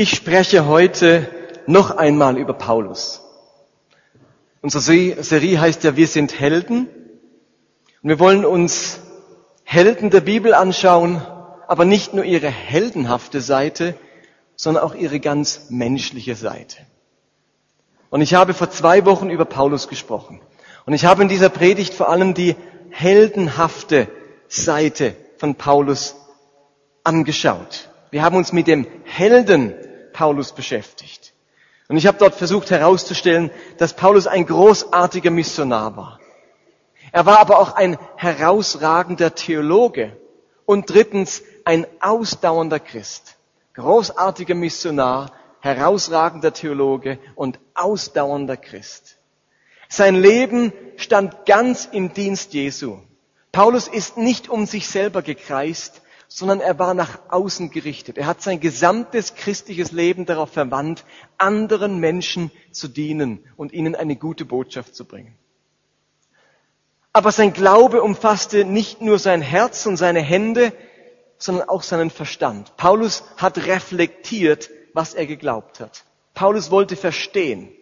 Ich spreche heute noch einmal über Paulus. Unsere Serie heißt ja Wir sind Helden. Und wir wollen uns Helden der Bibel anschauen, aber nicht nur ihre heldenhafte Seite, sondern auch ihre ganz menschliche Seite. Und ich habe vor zwei Wochen über Paulus gesprochen. Und ich habe in dieser Predigt vor allem die heldenhafte Seite von Paulus angeschaut. Wir haben uns mit dem Helden Paulus beschäftigt. Und ich habe dort versucht herauszustellen, dass Paulus ein großartiger Missionar war. Er war aber auch ein herausragender Theologe und drittens ein ausdauernder Christ. Großartiger Missionar, herausragender Theologe und ausdauernder Christ. Sein Leben stand ganz im Dienst Jesu. Paulus ist nicht um sich selber gekreist, sondern er war nach außen gerichtet. Er hat sein gesamtes christliches Leben darauf verwandt, anderen Menschen zu dienen und ihnen eine gute Botschaft zu bringen. Aber sein Glaube umfasste nicht nur sein Herz und seine Hände, sondern auch seinen Verstand. Paulus hat reflektiert, was er geglaubt hat. Paulus wollte verstehen.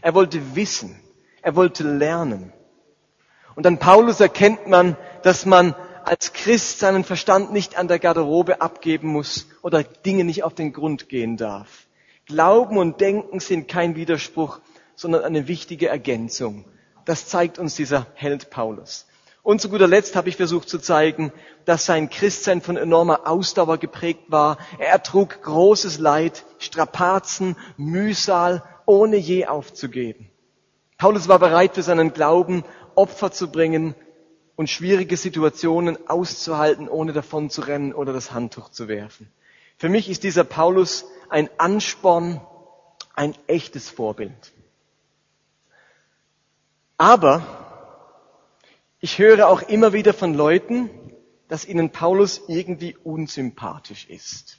Er wollte wissen. Er wollte lernen. Und an Paulus erkennt man, dass man als Christ seinen Verstand nicht an der Garderobe abgeben muss oder Dinge nicht auf den Grund gehen darf. Glauben und Denken sind kein Widerspruch, sondern eine wichtige Ergänzung. Das zeigt uns dieser Held Paulus. Und zu guter Letzt habe ich versucht zu zeigen, dass sein Christsein von enormer Ausdauer geprägt war. Er ertrug großes Leid, Strapazen, Mühsal, ohne je aufzugeben. Paulus war bereit, für seinen Glauben Opfer zu bringen, und schwierige Situationen auszuhalten, ohne davon zu rennen oder das Handtuch zu werfen. Für mich ist dieser Paulus ein Ansporn, ein echtes Vorbild. Aber ich höre auch immer wieder von Leuten, dass ihnen Paulus irgendwie unsympathisch ist.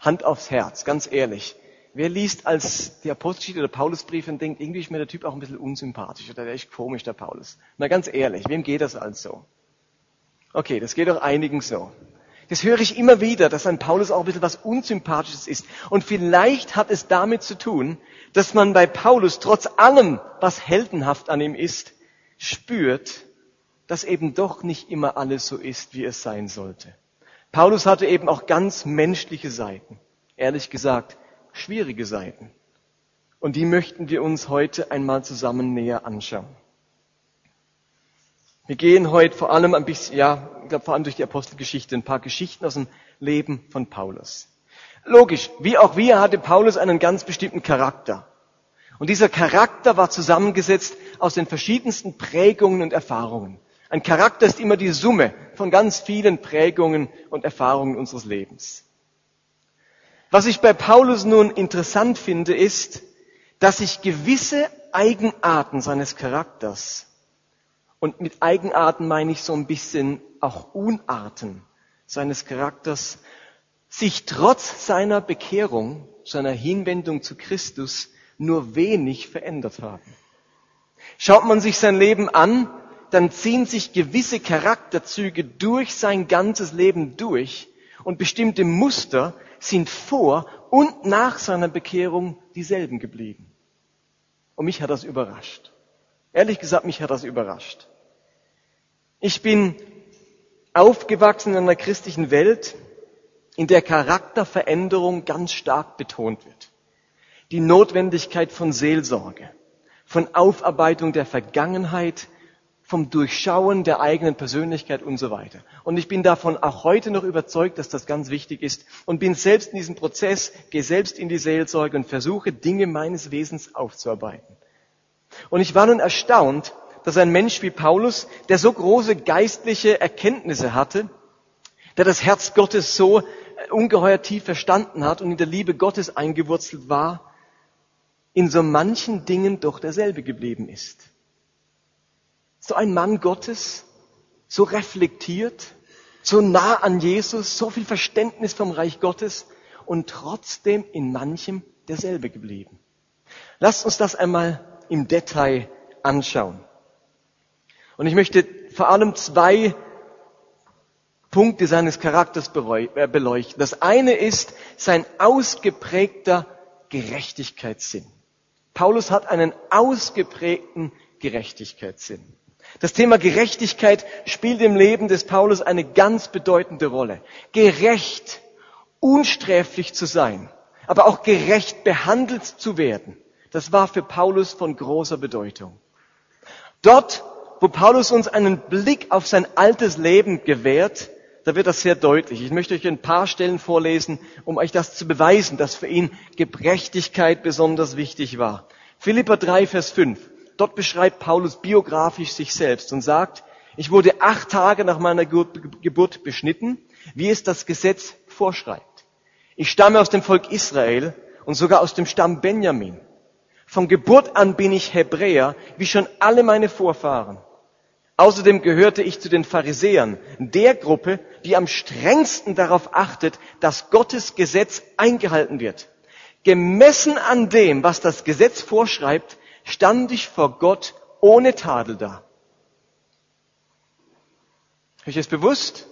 Hand aufs Herz, ganz ehrlich. Wer liest als die Apostelgeschichte oder Paulusbriefe und denkt, irgendwie ist mir der Typ auch ein bisschen unsympathisch oder der ist komisch, der Paulus. Na ganz ehrlich, wem geht das als so? Okay, das geht auch einigen so. Das höre ich immer wieder, dass ein Paulus auch ein bisschen was Unsympathisches ist. Und vielleicht hat es damit zu tun, dass man bei Paulus trotz allem, was heldenhaft an ihm ist, spürt, dass eben doch nicht immer alles so ist, wie es sein sollte. Paulus hatte eben auch ganz menschliche Seiten. Ehrlich gesagt, schwierige Seiten. Und die möchten wir uns heute einmal zusammen näher anschauen. Wir gehen heute vor allem ein bisschen, ja, ich glaube vor allem durch die Apostelgeschichte, ein paar Geschichten aus dem Leben von Paulus. Logisch, wie auch wir hatte Paulus einen ganz bestimmten Charakter. Und dieser Charakter war zusammengesetzt aus den verschiedensten Prägungen und Erfahrungen. Ein Charakter ist immer die Summe von ganz vielen Prägungen und Erfahrungen unseres Lebens. Was ich bei Paulus nun interessant finde, ist, dass sich gewisse Eigenarten seines Charakters, und mit Eigenarten meine ich so ein bisschen auch Unarten seines Charakters, sich trotz seiner Bekehrung, seiner Hinwendung zu Christus nur wenig verändert haben. Schaut man sich sein Leben an, dann ziehen sich gewisse Charakterzüge durch sein ganzes Leben durch und bestimmte Muster sind vor und nach seiner Bekehrung dieselben geblieben. Und mich hat das überrascht. Ehrlich gesagt, mich hat das überrascht. Ich bin aufgewachsen in einer christlichen Welt, in der Charakterveränderung ganz stark betont wird. Die Notwendigkeit von Seelsorge, von Aufarbeitung der Vergangenheit, vom Durchschauen der eigenen Persönlichkeit und so weiter. Und ich bin davon auch heute noch überzeugt, dass das ganz wichtig ist und bin selbst in diesem Prozess, gehe selbst in die Seelsorge und versuche Dinge meines Wesens aufzuarbeiten. Und ich war nun erstaunt, dass ein Mensch wie Paulus, der so große geistliche Erkenntnisse hatte, der das Herz Gottes so ungeheuer tief verstanden hat und in der Liebe Gottes eingewurzelt war, in so manchen Dingen doch derselbe geblieben ist so ein Mann Gottes, so reflektiert, so nah an Jesus, so viel Verständnis vom Reich Gottes und trotzdem in manchem derselbe geblieben. Lasst uns das einmal im Detail anschauen. Und ich möchte vor allem zwei Punkte seines Charakters äh, beleuchten. Das eine ist sein ausgeprägter Gerechtigkeitssinn. Paulus hat einen ausgeprägten Gerechtigkeitssinn. Das Thema Gerechtigkeit spielt im Leben des Paulus eine ganz bedeutende Rolle. Gerecht, unsträflich zu sein, aber auch gerecht behandelt zu werden, das war für Paulus von großer Bedeutung. Dort, wo Paulus uns einen Blick auf sein altes Leben gewährt, da wird das sehr deutlich. Ich möchte euch ein paar Stellen vorlesen, um euch das zu beweisen, dass für ihn Gerechtigkeit besonders wichtig war. Philippa 3, Vers 5. Dort beschreibt Paulus biografisch sich selbst und sagt, ich wurde acht Tage nach meiner Geburt beschnitten, wie es das Gesetz vorschreibt. Ich stamme aus dem Volk Israel und sogar aus dem Stamm Benjamin. Von Geburt an bin ich Hebräer, wie schon alle meine Vorfahren. Außerdem gehörte ich zu den Pharisäern, der Gruppe, die am strengsten darauf achtet, dass Gottes Gesetz eingehalten wird. Gemessen an dem, was das Gesetz vorschreibt, stand ich vor Gott ohne Tadel da. Ist es bewusst?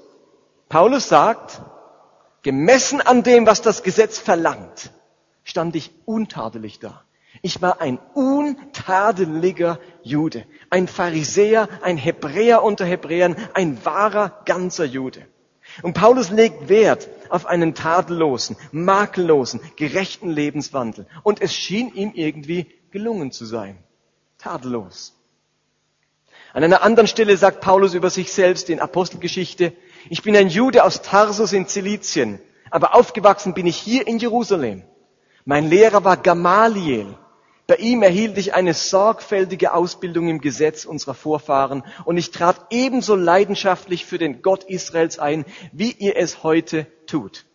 Paulus sagt, gemessen an dem, was das Gesetz verlangt, stand ich untadelig da. Ich war ein untadeliger Jude, ein Pharisäer, ein Hebräer unter Hebräern, ein wahrer ganzer Jude. Und Paulus legt Wert auf einen tadellosen, makellosen, gerechten Lebenswandel. Und es schien ihm irgendwie gelungen zu sein. Tadellos. An einer anderen Stelle sagt Paulus über sich selbst in Apostelgeschichte, ich bin ein Jude aus Tarsus in Zilizien, aber aufgewachsen bin ich hier in Jerusalem. Mein Lehrer war Gamaliel, bei ihm erhielt ich eine sorgfältige Ausbildung im Gesetz unserer Vorfahren und ich trat ebenso leidenschaftlich für den Gott Israels ein, wie ihr es heute tut.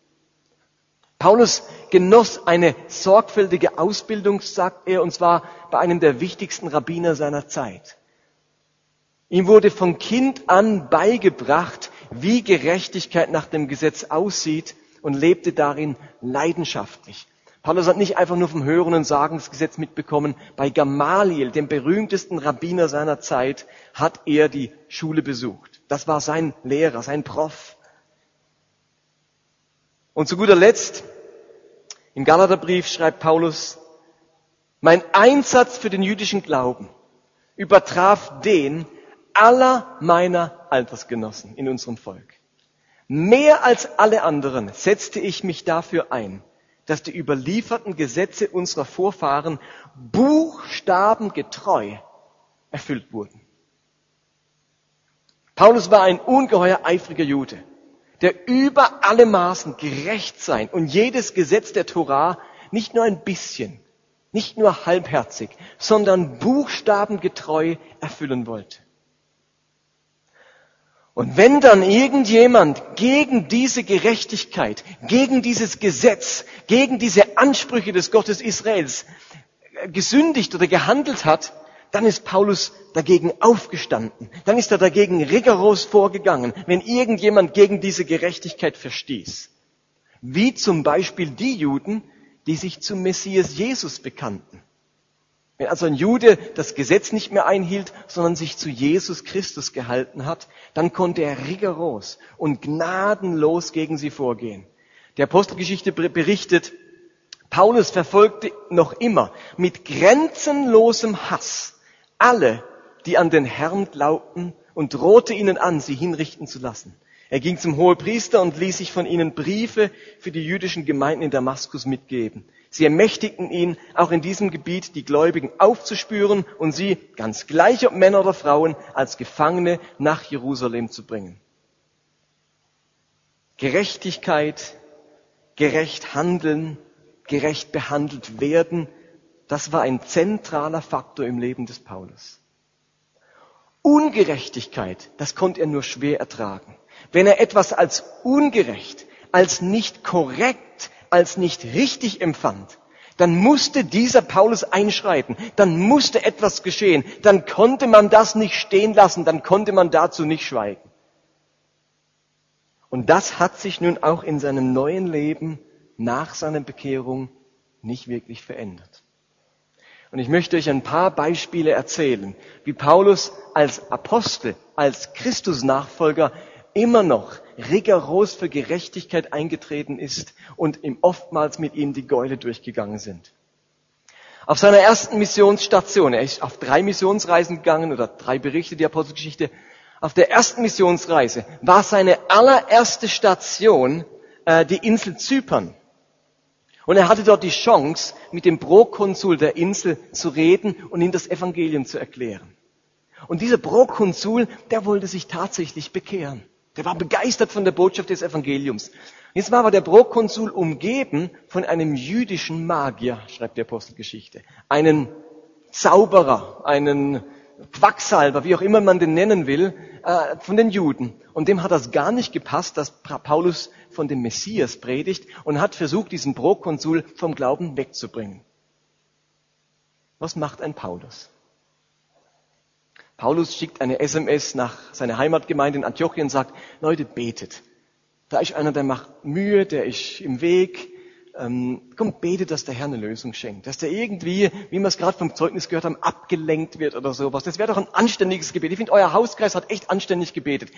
Paulus genoss eine sorgfältige Ausbildung, sagt er, und zwar bei einem der wichtigsten Rabbiner seiner Zeit. Ihm wurde von Kind an beigebracht, wie Gerechtigkeit nach dem Gesetz aussieht und lebte darin leidenschaftlich. Paulus hat nicht einfach nur vom Hören und Sagen das Gesetz mitbekommen. Bei Gamaliel, dem berühmtesten Rabbiner seiner Zeit, hat er die Schule besucht. Das war sein Lehrer, sein Prof. Und zu guter Letzt, im Galaterbrief schreibt Paulus, mein Einsatz für den jüdischen Glauben übertraf den aller meiner Altersgenossen in unserem Volk. Mehr als alle anderen setzte ich mich dafür ein, dass die überlieferten Gesetze unserer Vorfahren buchstabengetreu erfüllt wurden. Paulus war ein ungeheuer eifriger Jude, der über alle Maßen gerecht sein und jedes Gesetz der Torah nicht nur ein bisschen, nicht nur halbherzig, sondern buchstabengetreu erfüllen wollte. Und wenn dann irgendjemand gegen diese Gerechtigkeit, gegen dieses Gesetz, gegen diese Ansprüche des Gottes Israels gesündigt oder gehandelt hat, dann ist Paulus dagegen aufgestanden. Dann ist er dagegen rigoros vorgegangen, wenn irgendjemand gegen diese Gerechtigkeit verstieß. Wie zum Beispiel die Juden, die sich zum Messias Jesus bekannten. Wenn also ein Jude das Gesetz nicht mehr einhielt, sondern sich zu Jesus Christus gehalten hat, dann konnte er rigoros und gnadenlos gegen sie vorgehen. Die Apostelgeschichte berichtet, Paulus verfolgte noch immer mit grenzenlosem Hass alle, die an den Herrn glaubten und drohte ihnen an, sie hinrichten zu lassen. Er ging zum Hohepriester und ließ sich von ihnen Briefe für die jüdischen Gemeinden in Damaskus mitgeben. Sie ermächtigten ihn, auch in diesem Gebiet die Gläubigen aufzuspüren und sie, ganz gleich ob Männer oder Frauen, als Gefangene nach Jerusalem zu bringen. Gerechtigkeit, gerecht handeln, gerecht behandelt werden, das war ein zentraler Faktor im Leben des Paulus. Ungerechtigkeit, das konnte er nur schwer ertragen. Wenn er etwas als ungerecht, als nicht korrekt, als nicht richtig empfand, dann musste dieser Paulus einschreiten, dann musste etwas geschehen, dann konnte man das nicht stehen lassen, dann konnte man dazu nicht schweigen. Und das hat sich nun auch in seinem neuen Leben nach seiner Bekehrung nicht wirklich verändert. Und ich möchte euch ein paar Beispiele erzählen, wie Paulus als Apostel, als Christusnachfolger immer noch rigoros für Gerechtigkeit eingetreten ist und ihm oftmals mit ihm die Gäule durchgegangen sind. Auf seiner ersten Missionsstation, er ist auf drei Missionsreisen gegangen oder drei Berichte der Apostelgeschichte, auf der ersten Missionsreise war seine allererste Station äh, die Insel Zypern. Und er hatte dort die Chance, mit dem Prokonsul der Insel zu reden und ihm das Evangelium zu erklären. Und dieser Prokonsul, der wollte sich tatsächlich bekehren. Der war begeistert von der Botschaft des Evangeliums. Jetzt war aber der Prokonsul umgeben von einem jüdischen Magier, schreibt die Apostelgeschichte. Einen Zauberer, einen Quacksalber, wie auch immer man den nennen will, äh, von den Juden. Und dem hat das gar nicht gepasst, dass Paulus von dem Messias predigt und hat versucht, diesen Prokonsul vom Glauben wegzubringen. Was macht ein Paulus? Paulus schickt eine SMS nach seiner Heimatgemeinde in Antiochien und sagt, Leute, betet. Da ist einer, der macht Mühe, der ist im Weg. Ähm, komm, betet, dass der Herr eine Lösung schenkt. Dass der irgendwie, wie wir es gerade vom Zeugnis gehört haben, abgelenkt wird oder sowas. Das wäre doch ein anständiges Gebet. Ich finde, euer Hauskreis hat echt anständig gebetet.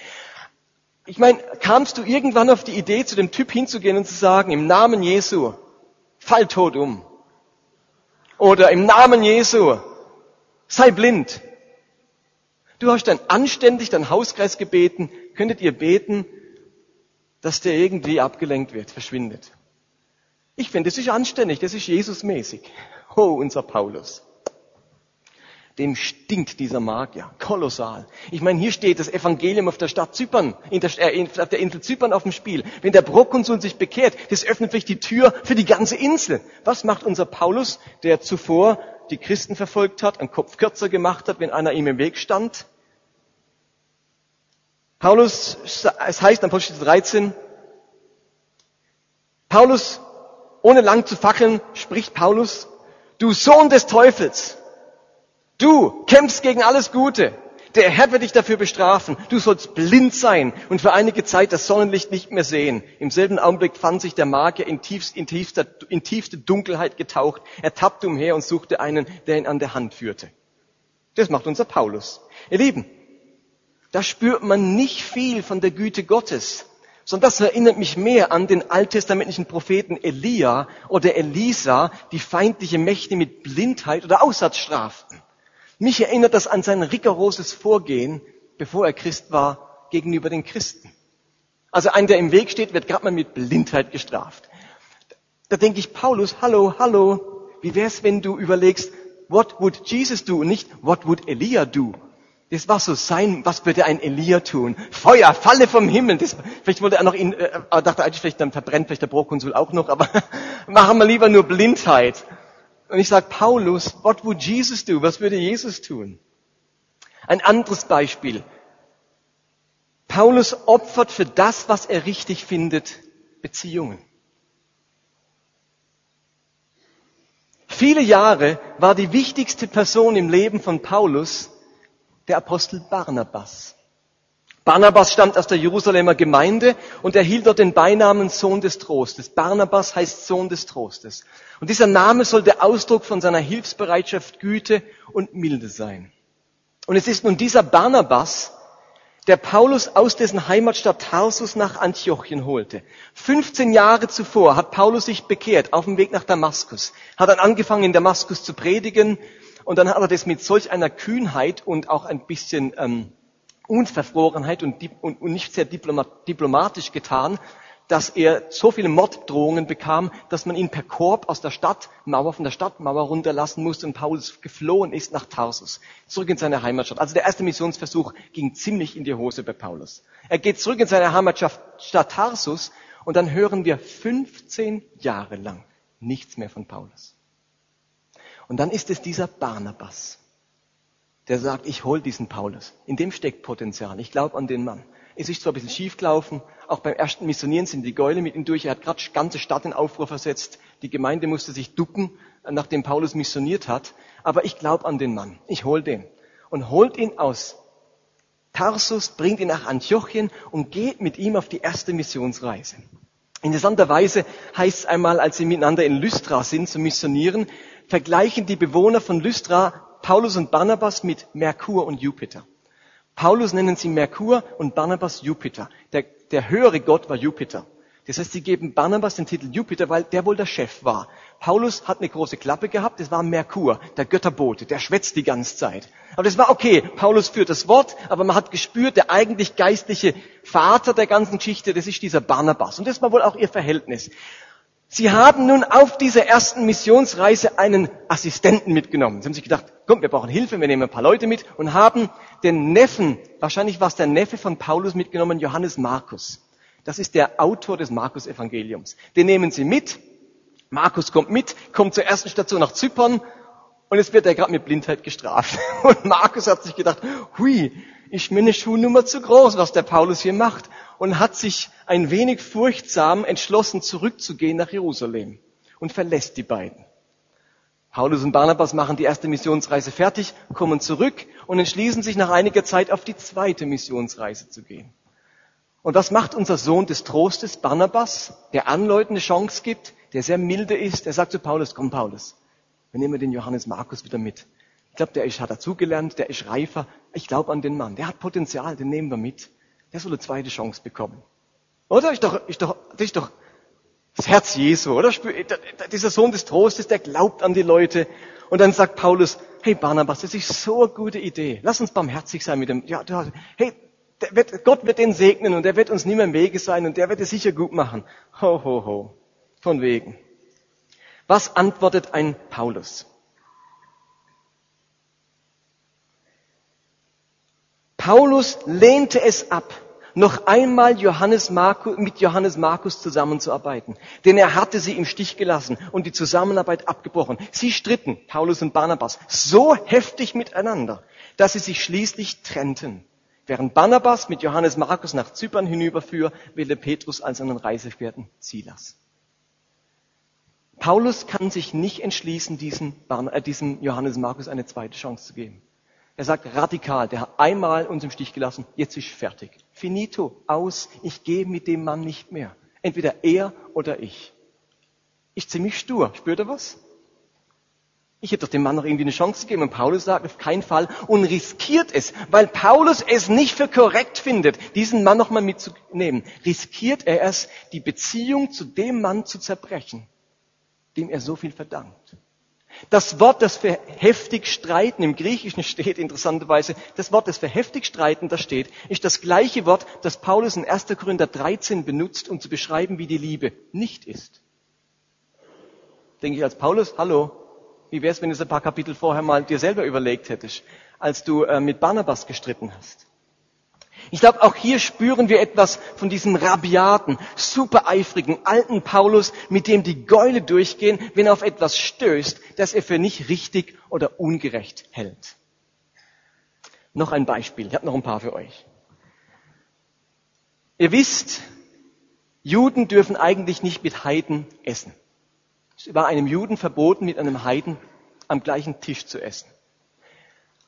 Ich meine, kamst du irgendwann auf die Idee, zu dem Typ hinzugehen und zu sagen, im Namen Jesu, fall tot um. Oder im Namen Jesu, sei blind. Du hast dann anständig dein Hauskreis gebeten, könntet ihr beten, dass der irgendwie abgelenkt wird, verschwindet. Ich finde, das ist anständig, das ist Jesusmäßig. Oh, unser Paulus. Dem stinkt dieser Magier. Kolossal. Ich meine, hier steht das Evangelium auf der Stadt Zypern, in der, äh, auf der Insel Zypern auf dem Spiel. Wenn der Prokonsul sich bekehrt, das öffnet vielleicht die Tür für die ganze Insel. Was macht unser Paulus, der zuvor die Christen verfolgt hat, einen Kopf kürzer gemacht hat, wenn einer ihm im Weg stand. Paulus, es heißt am Apostel 13, Paulus, ohne lang zu fackeln, spricht Paulus, du Sohn des Teufels, du kämpfst gegen alles Gute, der Herr wird dich dafür bestrafen. Du sollst blind sein und für einige Zeit das Sonnenlicht nicht mehr sehen. Im selben Augenblick fand sich der Magier in, tiefst, in, tiefster, in tiefste Dunkelheit getaucht. Er tappte umher und suchte einen, der ihn an der Hand führte. Das macht unser Paulus. Ihr Lieben, da spürt man nicht viel von der Güte Gottes, sondern das erinnert mich mehr an den alttestamentlichen Propheten Elia oder Elisa, die feindliche Mächte mit Blindheit oder Aussatz straften. Mich erinnert das an sein rigoroses Vorgehen, bevor er Christ war, gegenüber den Christen. Also ein, der im Weg steht, wird gerade mal mit Blindheit gestraft. Da denke ich, Paulus, hallo, hallo, wie wär's, wenn du überlegst, what would Jesus do und nicht what would Elia do? Das war so sein, was würde ein Elia tun? Feuer, falle vom Himmel. Das, vielleicht wollte er noch ihn, äh, dachte eigentlich, vielleicht dann verbrennt vielleicht der Prokonsul auch noch, aber machen wir lieber nur Blindheit. Und ich sage, Paulus, what would Jesus do? Was würde Jesus tun? Ein anderes Beispiel. Paulus opfert für das, was er richtig findet, Beziehungen. Viele Jahre war die wichtigste Person im Leben von Paulus der Apostel Barnabas. Barnabas stammt aus der Jerusalemer Gemeinde und erhielt dort den Beinamen Sohn des Trostes. Barnabas heißt Sohn des Trostes. Und dieser Name soll der Ausdruck von seiner Hilfsbereitschaft, Güte und Milde sein. Und es ist nun dieser Barnabas, der Paulus aus dessen Heimatstadt Tarsus nach Antiochien holte. 15 Jahre zuvor hat Paulus sich bekehrt auf dem Weg nach Damaskus, hat dann angefangen in Damaskus zu predigen und dann hat er das mit solch einer Kühnheit und auch ein bisschen ähm, Unverfrorenheit und, und, und nicht sehr diplomatisch getan, dass er so viele Morddrohungen bekam, dass man ihn per Korb aus der Stadtmauer, von der Stadtmauer runterlassen musste und Paulus geflohen ist nach Tarsus, zurück in seine Heimatstadt. Also der erste Missionsversuch ging ziemlich in die Hose bei Paulus. Er geht zurück in seine Heimatstadt Tarsus und dann hören wir 15 Jahre lang nichts mehr von Paulus. Und dann ist es dieser Barnabas der sagt, ich hol diesen Paulus. In dem steckt Potenzial. Ich glaube an den Mann. Es ist zwar ein bisschen schief gelaufen, auch beim ersten Missionieren sind die Gäule mit ihm durch. Er hat gerade ganze Stadt in Aufruhr versetzt. Die Gemeinde musste sich ducken, nachdem Paulus missioniert hat. Aber ich glaube an den Mann. Ich hol den. Und holt ihn aus Tarsus, bringt ihn nach Antiochien und geht mit ihm auf die erste Missionsreise. Interessanterweise heißt es einmal, als sie miteinander in Lystra sind zu missionieren, vergleichen die Bewohner von Lystra Paulus und Barnabas mit Merkur und Jupiter. Paulus nennen sie Merkur und Barnabas Jupiter. Der, der höhere Gott war Jupiter. Das heißt, sie geben Barnabas den Titel Jupiter, weil der wohl der Chef war. Paulus hat eine große Klappe gehabt, das war Merkur, der Götterbote, der schwätzt die ganze Zeit. Aber das war okay, Paulus führt das Wort, aber man hat gespürt, der eigentlich geistliche Vater der ganzen Geschichte, das ist dieser Barnabas. Und das war wohl auch ihr Verhältnis. Sie haben nun auf dieser ersten Missionsreise einen Assistenten mitgenommen. Sie haben sich gedacht, komm, wir brauchen Hilfe, wir nehmen ein paar Leute mit und haben den Neffen, wahrscheinlich war es der Neffe von Paulus mitgenommen, Johannes Markus. Das ist der Autor des Markus-Evangeliums. Den nehmen sie mit. Markus kommt mit, kommt zur ersten Station nach Zypern und jetzt wird er gerade mit Blindheit gestraft. Und Markus hat sich gedacht, hui, ist mir eine Schuhnummer zu groß, was der Paulus hier macht. Und hat sich ein wenig furchtsam entschlossen, zurückzugehen nach Jerusalem und verlässt die beiden. Paulus und Barnabas machen die erste Missionsreise fertig, kommen zurück und entschließen sich nach einiger Zeit auf die zweite Missionsreise zu gehen. Und was macht unser Sohn des Trostes, Barnabas, der Anleuten eine Chance gibt, der sehr milde ist? Der sagt zu Paulus, komm Paulus, wir nehmen den Johannes Markus wieder mit. Ich glaube, der ist, hat dazugelernt, der ist reifer. Ich glaube an den Mann, der hat Potenzial, den nehmen wir mit. Der soll eine zweite Chance bekommen. Oder? Ist doch, ist doch, das ist doch das Herz Jesu, oder? Dieser Sohn des Trostes, der glaubt an die Leute. Und dann sagt Paulus, hey Barnabas, das ist so eine gute Idee. Lass uns barmherzig sein mit dem, ja, hey, wird, Gott wird den segnen und er wird uns nie mehr im Wege sein und der wird es sicher gut machen. Ho, ho, ho. Von wegen. Was antwortet ein Paulus? Paulus lehnte es ab, noch einmal Johannes Markus, mit Johannes Markus zusammenzuarbeiten. Denn er hatte sie im Stich gelassen und die Zusammenarbeit abgebrochen. Sie stritten, Paulus und Barnabas, so heftig miteinander, dass sie sich schließlich trennten. Während Barnabas mit Johannes Markus nach Zypern hinüberführ, wählte Petrus als seinen Reisefährten Silas. Paulus kann sich nicht entschließen, äh, diesem Johannes Markus eine zweite Chance zu geben. Er sagt radikal, der hat einmal uns im Stich gelassen, jetzt ist fertig. Finito, aus, ich gehe mit dem Mann nicht mehr. Entweder er oder ich. Ist ziemlich stur, spürt er was? Ich hätte doch dem Mann noch irgendwie eine Chance gegeben. Und Paulus sagt, auf keinen Fall. Und riskiert es, weil Paulus es nicht für korrekt findet, diesen Mann nochmal mitzunehmen. Riskiert er es, die Beziehung zu dem Mann zu zerbrechen, dem er so viel verdankt. Das Wort, das für heftig streiten im Griechischen steht, interessanterweise, das Wort, das für heftig streiten da steht, ist das gleiche Wort, das Paulus in 1. Korinther 13 benutzt, um zu beschreiben, wie die Liebe nicht ist. Denke ich als Paulus, hallo, wie wäre es, wenn du es ein paar Kapitel vorher mal dir selber überlegt hättest, als du äh, mit Barnabas gestritten hast? Ich glaube, auch hier spüren wir etwas von diesem rabiaten, supereifrigen, alten Paulus, mit dem die Gäule durchgehen, wenn er auf etwas stößt, das er für nicht richtig oder ungerecht hält. Noch ein Beispiel. Ich habe noch ein paar für euch. Ihr wisst, Juden dürfen eigentlich nicht mit Heiden essen. Es war einem Juden verboten, mit einem Heiden am gleichen Tisch zu essen.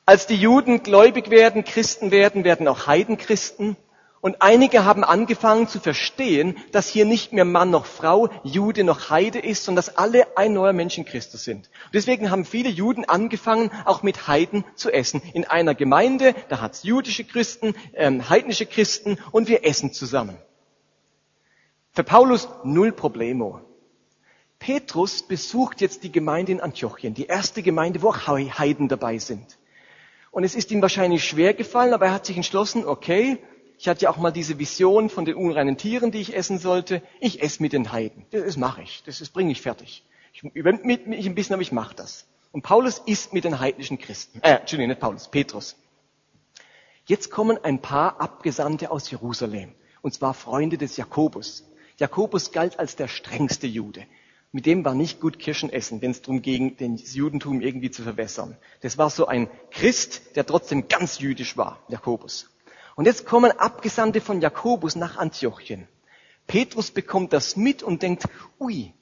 Als die Juden gläubig werden, Christen werden, werden auch Heidenchristen. Und einige haben angefangen zu verstehen, dass hier nicht mehr Mann noch Frau, Jude noch Heide ist, sondern dass alle ein neuer Mensch in Christus sind. Und deswegen haben viele Juden angefangen, auch mit Heiden zu essen. In einer Gemeinde, da hat's jüdische Christen, ähm, heidnische Christen und wir essen zusammen. Für Paulus null Problemo. Petrus besucht jetzt die Gemeinde in Antiochien, die erste Gemeinde, wo auch Heiden dabei sind. Und es ist ihm wahrscheinlich schwer gefallen, aber er hat sich entschlossen, okay, ich hatte ja auch mal diese Vision von den unreinen Tieren, die ich essen sollte. Ich esse mit den Heiden. Das mache ich. Das, bringe ich fertig. Ich übernehme mich ein bisschen, aber ich mache das. Und Paulus isst mit den heidnischen Christen. Äh, Entschuldigung, nicht Paulus, Petrus. Jetzt kommen ein paar Abgesandte aus Jerusalem. Und zwar Freunde des Jakobus. Jakobus galt als der strengste Jude mit dem war nicht gut Kirschen essen, wenn es darum ging, das Judentum irgendwie zu verwässern. Das war so ein Christ, der trotzdem ganz jüdisch war, Jakobus. Und jetzt kommen Abgesandte von Jakobus nach Antiochien. Petrus bekommt das mit und denkt, ui,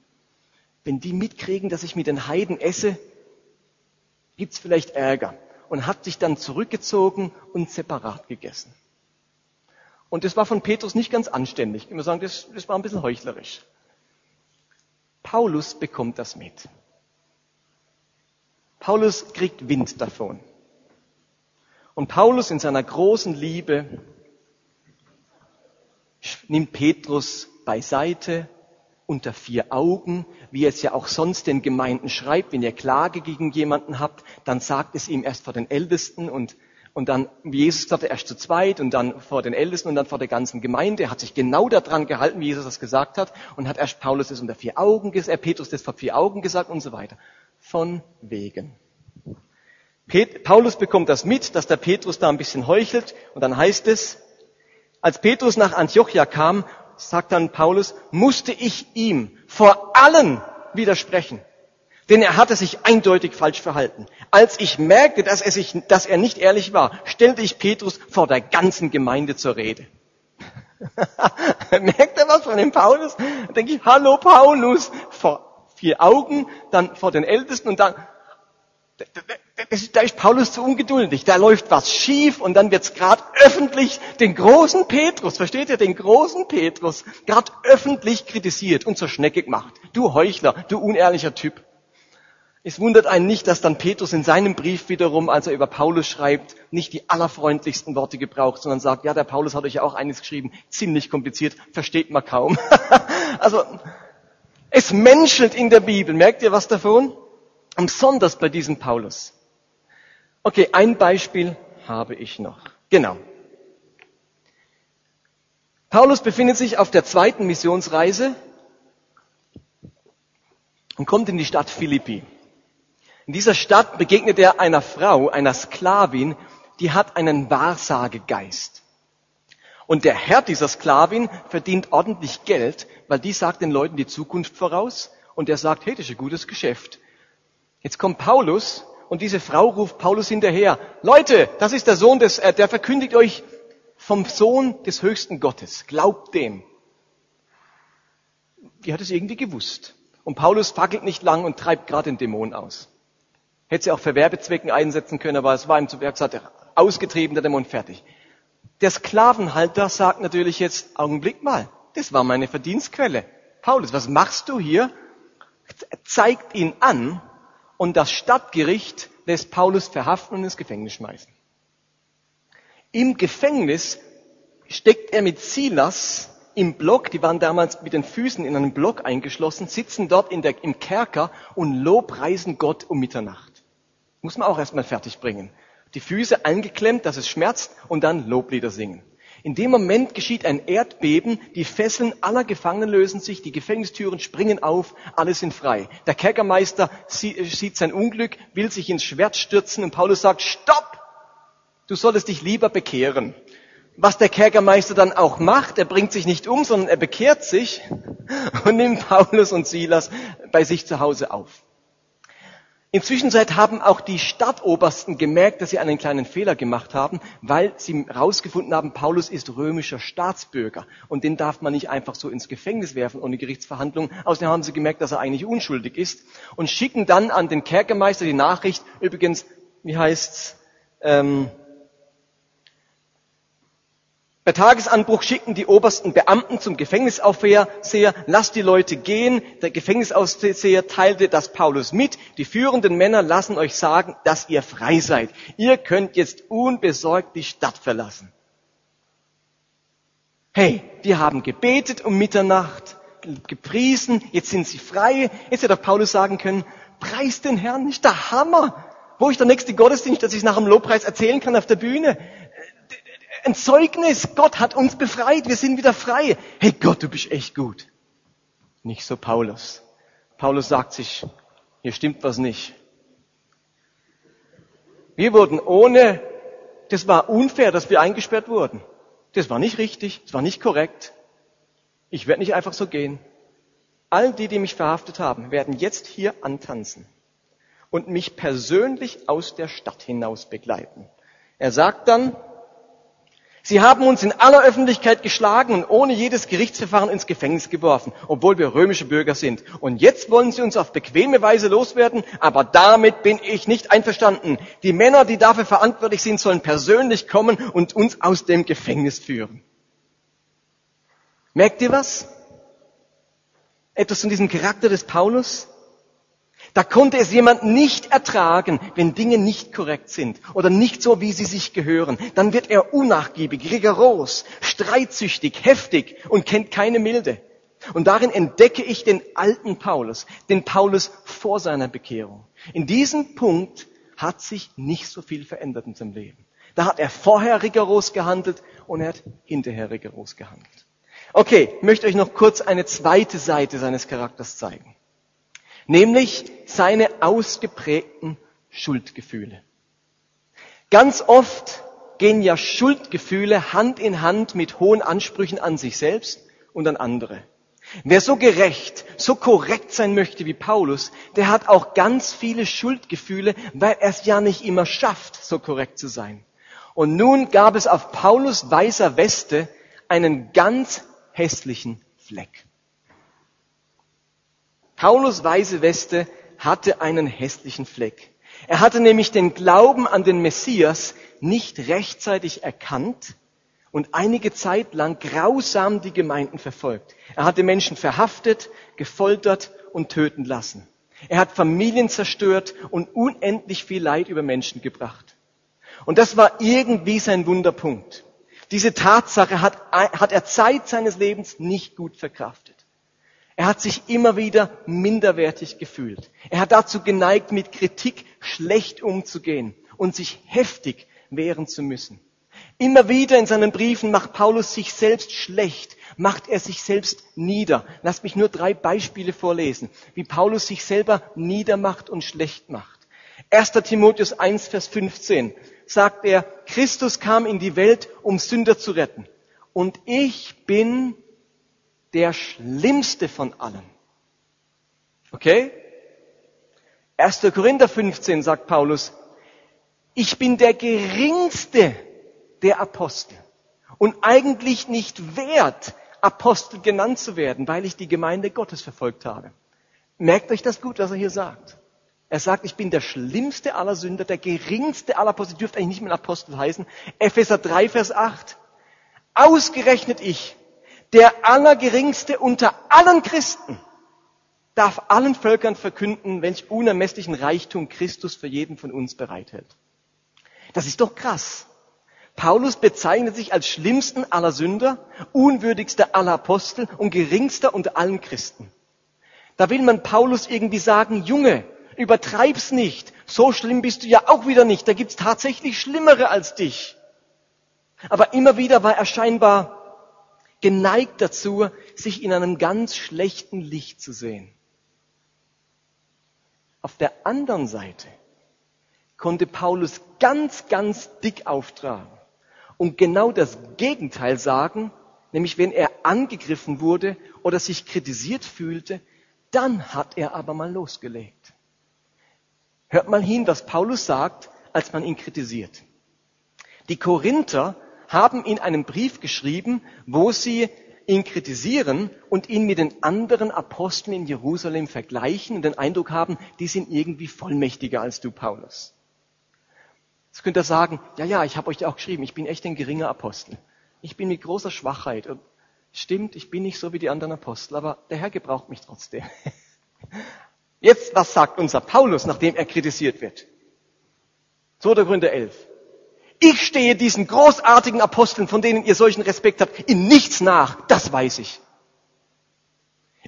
wenn die mitkriegen, dass ich mit den Heiden esse, gibt's vielleicht Ärger. Und hat sich dann zurückgezogen und separat gegessen. Und das war von Petrus nicht ganz anständig. Ich muss sagen, das, das war ein bisschen heuchlerisch. Paulus bekommt das mit. Paulus kriegt Wind davon. Und Paulus in seiner großen Liebe nimmt Petrus beiseite unter vier Augen, wie es ja auch sonst den Gemeinden schreibt. Wenn ihr Klage gegen jemanden habt, dann sagt es ihm erst vor den Ältesten und, und dann, wie Jesus sagte, erst zu zweit und dann vor den Ältesten und dann vor der ganzen Gemeinde. Er hat sich genau daran gehalten, wie Jesus das gesagt hat und hat erst Paulus das unter vier Augen, gesagt, äh, Petrus das vor vier Augen gesagt und so weiter. Von wegen. Pet Paulus bekommt das mit, dass der Petrus da ein bisschen heuchelt und dann heißt es, als Petrus nach Antiochia kam, sagt dann Paulus, musste ich ihm vor allen widersprechen. Denn er hatte sich eindeutig falsch verhalten. Als ich merkte, dass er, sich, dass er nicht ehrlich war, stellte ich Petrus vor der ganzen Gemeinde zur Rede. Merkt er was von dem Paulus? Dann denke ich, hallo Paulus, vor vier Augen, dann vor den Ältesten und dann, da ist Paulus zu ungeduldig, da läuft was schief und dann wird's gerade öffentlich den großen Petrus, versteht ihr, den großen Petrus, gerade öffentlich kritisiert und zur Schnecke gemacht. Du Heuchler, du unehrlicher Typ. Es wundert einen nicht, dass dann Petrus in seinem Brief wiederum, als er über Paulus schreibt, nicht die allerfreundlichsten Worte gebraucht, sondern sagt, ja, der Paulus hat euch ja auch eines geschrieben, ziemlich kompliziert, versteht man kaum. also, es menschelt in der Bibel, merkt ihr was davon? Und besonders bei diesem Paulus. Okay, ein Beispiel habe ich noch. Genau. Paulus befindet sich auf der zweiten Missionsreise und kommt in die Stadt Philippi. In dieser Stadt begegnet er einer Frau, einer Sklavin, die hat einen Wahrsagegeist. Und der Herr dieser Sklavin verdient ordentlich Geld, weil die sagt den Leuten die Zukunft voraus und er sagt, hey, das ist ein gutes Geschäft. Jetzt kommt Paulus und diese Frau ruft Paulus hinterher. Leute, das ist der Sohn des, äh, der verkündigt euch vom Sohn des höchsten Gottes. Glaubt dem. Die hat es irgendwie gewusst. Und Paulus fackelt nicht lang und treibt gerade den Dämon aus. Hätte sie auch für Werbezwecken einsetzen können, aber es war ihm zu Werk gesagt, ausgetrieben, der Dämon fertig. Der Sklavenhalter sagt natürlich jetzt, Augenblick mal, das war meine Verdienstquelle. Paulus, was machst du hier? Zeigt ihn an und das Stadtgericht lässt Paulus verhaften und ins Gefängnis schmeißen. Im Gefängnis steckt er mit Silas im Block, die waren damals mit den Füßen in einem Block eingeschlossen, sitzen dort der, im Kerker und lobpreisen Gott um Mitternacht. Muss man auch erstmal fertig bringen. Die Füße eingeklemmt, dass es schmerzt und dann Loblieder singen. In dem Moment geschieht ein Erdbeben, die Fesseln aller Gefangenen lösen sich, die Gefängnistüren springen auf, alle sind frei. Der Kerkermeister sieht sein Unglück, will sich ins Schwert stürzen und Paulus sagt, stopp! Du solltest dich lieber bekehren. Was der Kerkermeister dann auch macht, er bringt sich nicht um, sondern er bekehrt sich und nimmt Paulus und Silas bei sich zu Hause auf. Inzwischen haben auch die Stadtobersten gemerkt, dass sie einen kleinen Fehler gemacht haben, weil sie herausgefunden haben, Paulus ist römischer Staatsbürger und den darf man nicht einfach so ins Gefängnis werfen ohne Gerichtsverhandlung. Außerdem haben sie gemerkt, dass er eigentlich unschuldig ist und schicken dann an den Kerkermeister die Nachricht, übrigens, wie heißt's, ähm, bei Tagesanbruch schicken die obersten Beamten zum Gefängnisaufseher, lasst die Leute gehen. Der Gefängnisaufseher teilte das Paulus mit. Die führenden Männer lassen euch sagen, dass ihr frei seid. Ihr könnt jetzt unbesorgt die Stadt verlassen. Hey, wir haben gebetet um Mitternacht, gepriesen, jetzt sind sie frei. Jetzt hätte Paulus sagen können, preis den Herrn, nicht der Hammer. Wo ich der nächste Gottesdienst, dass ich nach dem Lobpreis erzählen kann auf der Bühne ein Zeugnis. Gott hat uns befreit. Wir sind wieder frei. Hey Gott, du bist echt gut. Nicht so Paulus. Paulus sagt sich, hier stimmt was nicht. Wir wurden ohne, das war unfair, dass wir eingesperrt wurden. Das war nicht richtig, das war nicht korrekt. Ich werde nicht einfach so gehen. All die, die mich verhaftet haben, werden jetzt hier antanzen und mich persönlich aus der Stadt hinaus begleiten. Er sagt dann, Sie haben uns in aller Öffentlichkeit geschlagen und ohne jedes Gerichtsverfahren ins Gefängnis geworfen, obwohl wir römische Bürger sind. Und jetzt wollen Sie uns auf bequeme Weise loswerden, aber damit bin ich nicht einverstanden. Die Männer, die dafür verantwortlich sind, sollen persönlich kommen und uns aus dem Gefängnis führen. Merkt ihr was? Etwas von diesem Charakter des Paulus? Da konnte es jemand nicht ertragen, wenn Dinge nicht korrekt sind oder nicht so, wie sie sich gehören. Dann wird er unnachgiebig, rigoros, streitsüchtig, heftig und kennt keine Milde. Und darin entdecke ich den alten Paulus, den Paulus vor seiner Bekehrung. In diesem Punkt hat sich nicht so viel verändert in seinem Leben. Da hat er vorher rigoros gehandelt und er hat hinterher rigoros gehandelt. Okay, ich möchte euch noch kurz eine zweite Seite seines Charakters zeigen. Nämlich seine ausgeprägten Schuldgefühle. Ganz oft gehen ja Schuldgefühle Hand in Hand mit hohen Ansprüchen an sich selbst und an andere. Wer so gerecht, so korrekt sein möchte wie Paulus, der hat auch ganz viele Schuldgefühle, weil er es ja nicht immer schafft, so korrekt zu sein. Und nun gab es auf Paulus weißer Weste einen ganz hässlichen Fleck. Paulus weiße Weste hatte einen hässlichen Fleck. Er hatte nämlich den Glauben an den Messias nicht rechtzeitig erkannt und einige Zeit lang grausam die Gemeinden verfolgt. Er hatte Menschen verhaftet, gefoltert und töten lassen. Er hat Familien zerstört und unendlich viel Leid über Menschen gebracht. Und das war irgendwie sein Wunderpunkt. Diese Tatsache hat, hat er Zeit seines Lebens nicht gut verkraftet. Er hat sich immer wieder minderwertig gefühlt. Er hat dazu geneigt, mit Kritik schlecht umzugehen und sich heftig wehren zu müssen. Immer wieder in seinen Briefen macht Paulus sich selbst schlecht, macht er sich selbst nieder. Lasst mich nur drei Beispiele vorlesen, wie Paulus sich selber niedermacht und schlecht macht. 1. Timotheus 1, Vers 15 sagt er, Christus kam in die Welt, um Sünder zu retten. Und ich bin der schlimmste von allen. Okay? 1. Korinther 15 sagt Paulus, ich bin der geringste der Apostel und eigentlich nicht wert, Apostel genannt zu werden, weil ich die Gemeinde Gottes verfolgt habe. Merkt euch das gut, was er hier sagt. Er sagt, ich bin der schlimmste aller Sünder, der geringste aller Apostel. Dürfte eigentlich nicht mehr Apostel heißen. Epheser 3, Vers 8. Ausgerechnet ich, der allergeringste unter allen Christen, darf allen Völkern verkünden, welch unermesslichen Reichtum Christus für jeden von uns bereithält. Das ist doch krass. Paulus bezeichnet sich als schlimmsten aller Sünder, unwürdigster aller Apostel und geringster unter allen Christen. Da will man Paulus irgendwie sagen, Junge, übertreib's nicht. So schlimm bist du ja auch wieder nicht. Da gibt's tatsächlich Schlimmere als dich. Aber immer wieder war er scheinbar geneigt dazu, sich in einem ganz schlechten Licht zu sehen. Auf der anderen Seite konnte Paulus ganz, ganz dick auftragen und genau das Gegenteil sagen, nämlich wenn er angegriffen wurde oder sich kritisiert fühlte, dann hat er aber mal losgelegt. Hört mal hin, was Paulus sagt, als man ihn kritisiert. Die Korinther haben in einem Brief geschrieben, wo sie ihn kritisieren und ihn mit den anderen Aposteln in Jerusalem vergleichen und den Eindruck haben, die sind irgendwie vollmächtiger als du, Paulus. Jetzt könnt ihr sagen, ja, ja, ich habe euch auch geschrieben, ich bin echt ein geringer Apostel. Ich bin mit großer Schwachheit. Und stimmt, ich bin nicht so wie die anderen Apostel, aber der Herr gebraucht mich trotzdem. Jetzt, was sagt unser Paulus, nachdem er kritisiert wird? 2. Gründe 11. Ich stehe diesen großartigen Aposteln, von denen ihr solchen Respekt habt, in nichts nach. Das weiß ich.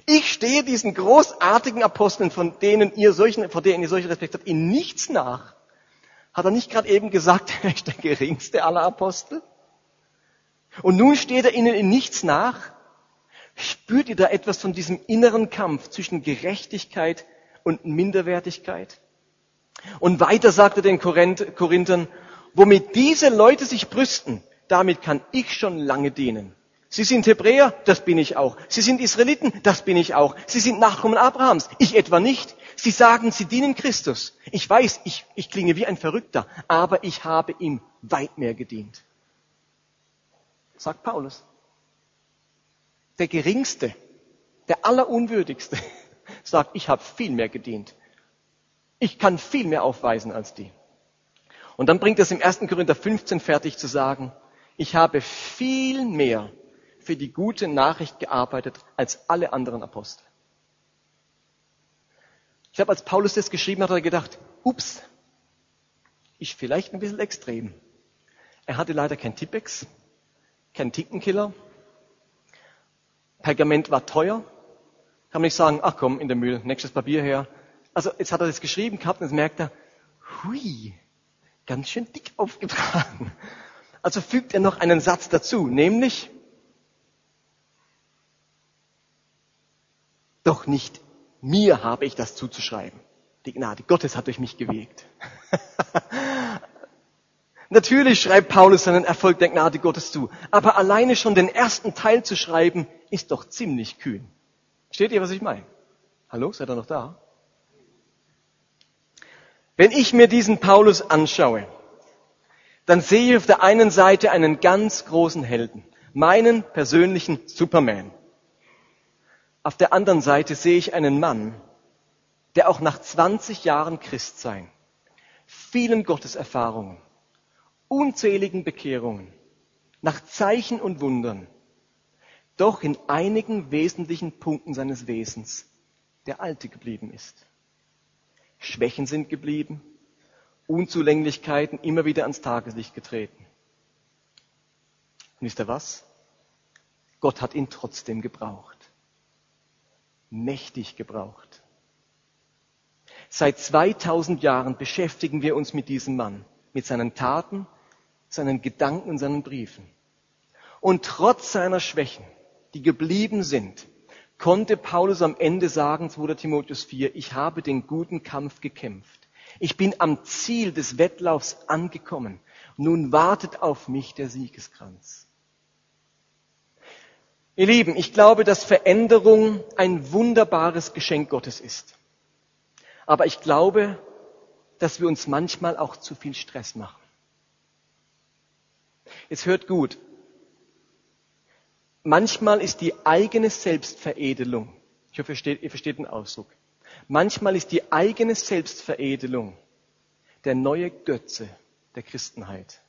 Ich stehe diesen großartigen Aposteln, von denen ihr solchen, von denen ihr solchen Respekt habt, in nichts nach. Hat er nicht gerade eben gesagt, er ist der geringste aller Apostel? Und nun steht er ihnen in nichts nach. Spürt ihr da etwas von diesem inneren Kampf zwischen Gerechtigkeit und Minderwertigkeit. Und weiter sagte den Korinthern, womit diese Leute sich brüsten, damit kann ich schon lange dienen. Sie sind Hebräer, das bin ich auch. Sie sind Israeliten, das bin ich auch. Sie sind Nachkommen Abrahams, ich etwa nicht. Sie sagen, sie dienen Christus. Ich weiß, ich, ich klinge wie ein Verrückter, aber ich habe ihm weit mehr gedient. Sagt Paulus. Der Geringste, der Allerunwürdigste, sagt, ich habe viel mehr gedient. Ich kann viel mehr aufweisen als die. Und dann bringt es im 1. Korinther 15 fertig zu sagen, ich habe viel mehr für die gute Nachricht gearbeitet als alle anderen Apostel. Ich glaube, als Paulus das geschrieben hat, hat er gedacht, ups, ist vielleicht ein bisschen extrem. Er hatte leider kein Tippex, kein Tintenkiller. Pergament war teuer. Kann man nicht sagen, ach komm, in der Müll, nächstes Papier her. Also jetzt hat er das geschrieben gehabt und jetzt merkt er, hui, ganz schön dick aufgetragen. Also fügt er noch einen Satz dazu, nämlich, doch nicht mir habe ich das zuzuschreiben. Die Gnade Gottes hat durch mich gewirkt. Natürlich schreibt Paulus seinen Erfolg der Gnade Gottes zu, aber alleine schon den ersten Teil zu schreiben, ist doch ziemlich kühn. Steht ihr, was ich meine? Hallo, seid ihr noch da? Wenn ich mir diesen Paulus anschaue, dann sehe ich auf der einen Seite einen ganz großen Helden, meinen persönlichen Superman. Auf der anderen Seite sehe ich einen Mann, der auch nach 20 Jahren Christsein, vielen Gotteserfahrungen, unzähligen Bekehrungen, nach Zeichen und Wundern, doch in einigen wesentlichen Punkten seines Wesens der Alte geblieben ist. Schwächen sind geblieben, Unzulänglichkeiten immer wieder ans Tageslicht getreten. Und wisst ihr was? Gott hat ihn trotzdem gebraucht. Mächtig gebraucht. Seit 2000 Jahren beschäftigen wir uns mit diesem Mann, mit seinen Taten, seinen Gedanken und seinen Briefen. Und trotz seiner Schwächen, die geblieben sind, konnte Paulus am Ende sagen, 2. Timotheus 4, ich habe den guten Kampf gekämpft. Ich bin am Ziel des Wettlaufs angekommen. Nun wartet auf mich der Siegeskranz. Ihr Lieben, ich glaube, dass Veränderung ein wunderbares Geschenk Gottes ist. Aber ich glaube, dass wir uns manchmal auch zu viel Stress machen. Jetzt hört gut. Manchmal ist die eigene Selbstveredelung, ich hoffe, ihr versteht, ihr versteht den Ausdruck, manchmal ist die eigene Selbstveredelung der neue Götze der Christenheit.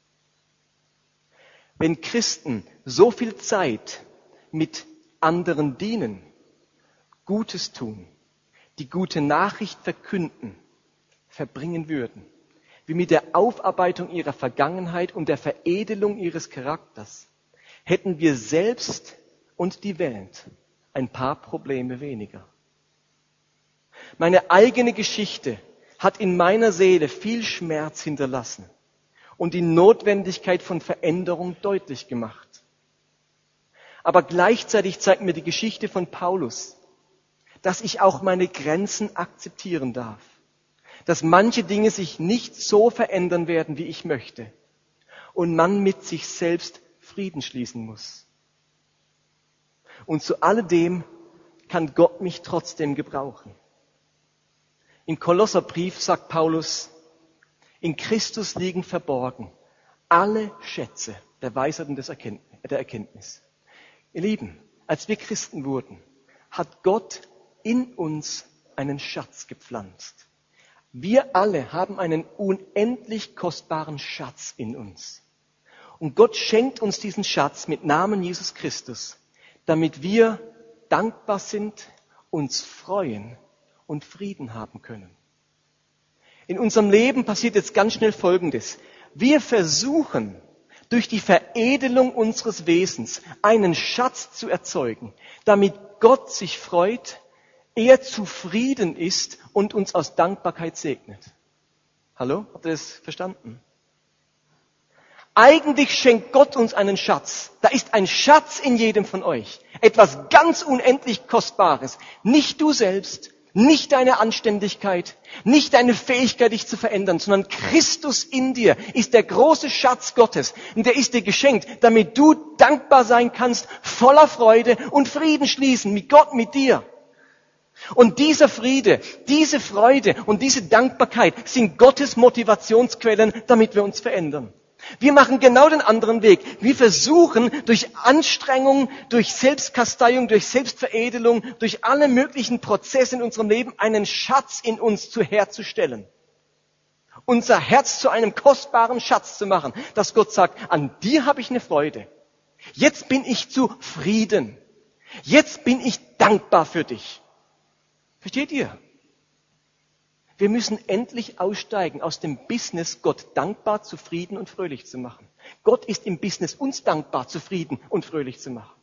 Wenn Christen so viel Zeit mit anderen dienen, Gutes tun, die gute Nachricht verkünden, verbringen würden, wie mit der Aufarbeitung ihrer Vergangenheit und der Veredelung ihres Charakters, hätten wir selbst und die Welt ein paar Probleme weniger. Meine eigene Geschichte hat in meiner Seele viel Schmerz hinterlassen und die Notwendigkeit von Veränderung deutlich gemacht. Aber gleichzeitig zeigt mir die Geschichte von Paulus, dass ich auch meine Grenzen akzeptieren darf, dass manche Dinge sich nicht so verändern werden, wie ich möchte und man mit sich selbst Frieden schließen muss. Und zu alledem kann Gott mich trotzdem gebrauchen. Im Kolosserbrief sagt Paulus, in Christus liegen verborgen alle Schätze der Weisheit und der Erkenntnis. Ihr Lieben, als wir Christen wurden, hat Gott in uns einen Schatz gepflanzt. Wir alle haben einen unendlich kostbaren Schatz in uns. Und Gott schenkt uns diesen Schatz mit Namen Jesus Christus, damit wir dankbar sind, uns freuen und Frieden haben können. In unserem Leben passiert jetzt ganz schnell Folgendes. Wir versuchen durch die Veredelung unseres Wesens einen Schatz zu erzeugen, damit Gott sich freut, er zufrieden ist und uns aus Dankbarkeit segnet. Hallo? Habt ihr das verstanden? Eigentlich schenkt Gott uns einen Schatz. Da ist ein Schatz in jedem von euch. Etwas ganz unendlich Kostbares. Nicht du selbst, nicht deine Anständigkeit, nicht deine Fähigkeit, dich zu verändern, sondern Christus in dir ist der große Schatz Gottes. Und der ist dir geschenkt, damit du dankbar sein kannst, voller Freude und Frieden schließen mit Gott, mit dir. Und dieser Friede, diese Freude und diese Dankbarkeit sind Gottes Motivationsquellen, damit wir uns verändern. Wir machen genau den anderen Weg. Wir versuchen durch Anstrengung, durch Selbstkasteiung, durch Selbstveredelung, durch alle möglichen Prozesse in unserem Leben einen Schatz in uns zu herzustellen. Unser Herz zu einem kostbaren Schatz zu machen, dass Gott sagt, an dir habe ich eine Freude. Jetzt bin ich zufrieden. Jetzt bin ich dankbar für dich. Versteht ihr? Wir müssen endlich aussteigen aus dem Business, Gott dankbar, zufrieden und fröhlich zu machen. Gott ist im Business, uns dankbar, zufrieden und fröhlich zu machen.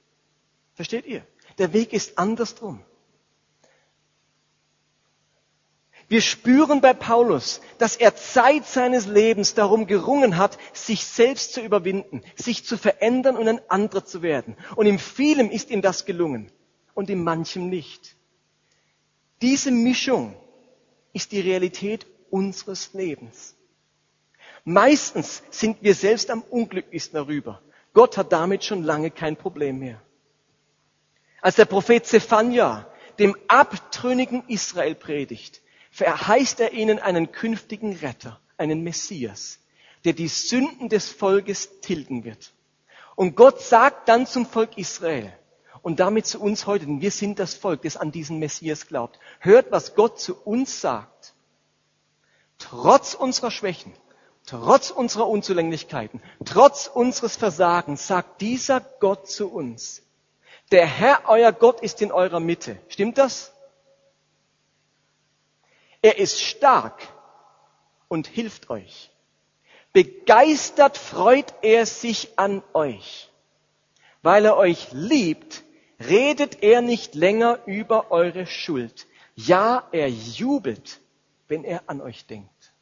Versteht ihr? Der Weg ist andersrum. Wir spüren bei Paulus, dass er Zeit seines Lebens darum gerungen hat, sich selbst zu überwinden, sich zu verändern und ein anderer zu werden. Und in vielem ist ihm das gelungen und in manchem nicht. Diese Mischung ist die Realität unseres Lebens. Meistens sind wir selbst am unglücklichsten darüber. Gott hat damit schon lange kein Problem mehr. Als der Prophet Zephania dem abtrünnigen Israel predigt, verheißt er ihnen einen künftigen Retter, einen Messias, der die Sünden des Volkes tilgen wird. Und Gott sagt dann zum Volk Israel und damit zu uns heute, denn wir sind das Volk, das an diesen Messias glaubt. Hört, was Gott zu uns sagt. Trotz unserer Schwächen, trotz unserer Unzulänglichkeiten, trotz unseres Versagens sagt dieser Gott zu uns, der Herr, euer Gott, ist in eurer Mitte. Stimmt das? Er ist stark und hilft euch. Begeistert freut er sich an euch. Weil er euch liebt, redet er nicht länger über eure Schuld. Ja, er jubelt, wenn er an euch denkt.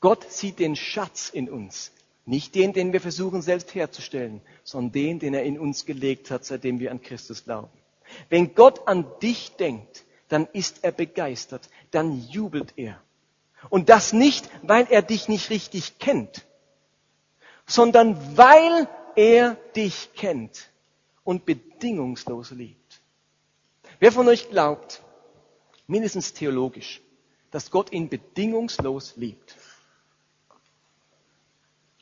Gott sieht den Schatz in uns. Nicht den, den wir versuchen selbst herzustellen, sondern den, den er in uns gelegt hat, seitdem wir an Christus glauben. Wenn Gott an dich denkt, dann ist er begeistert, dann jubelt er. Und das nicht, weil er dich nicht richtig kennt, sondern weil er dich kennt und bedingungslos liebt. Wer von euch glaubt, mindestens theologisch, dass Gott ihn bedingungslos liebt?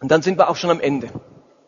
Und dann sind wir auch schon am Ende.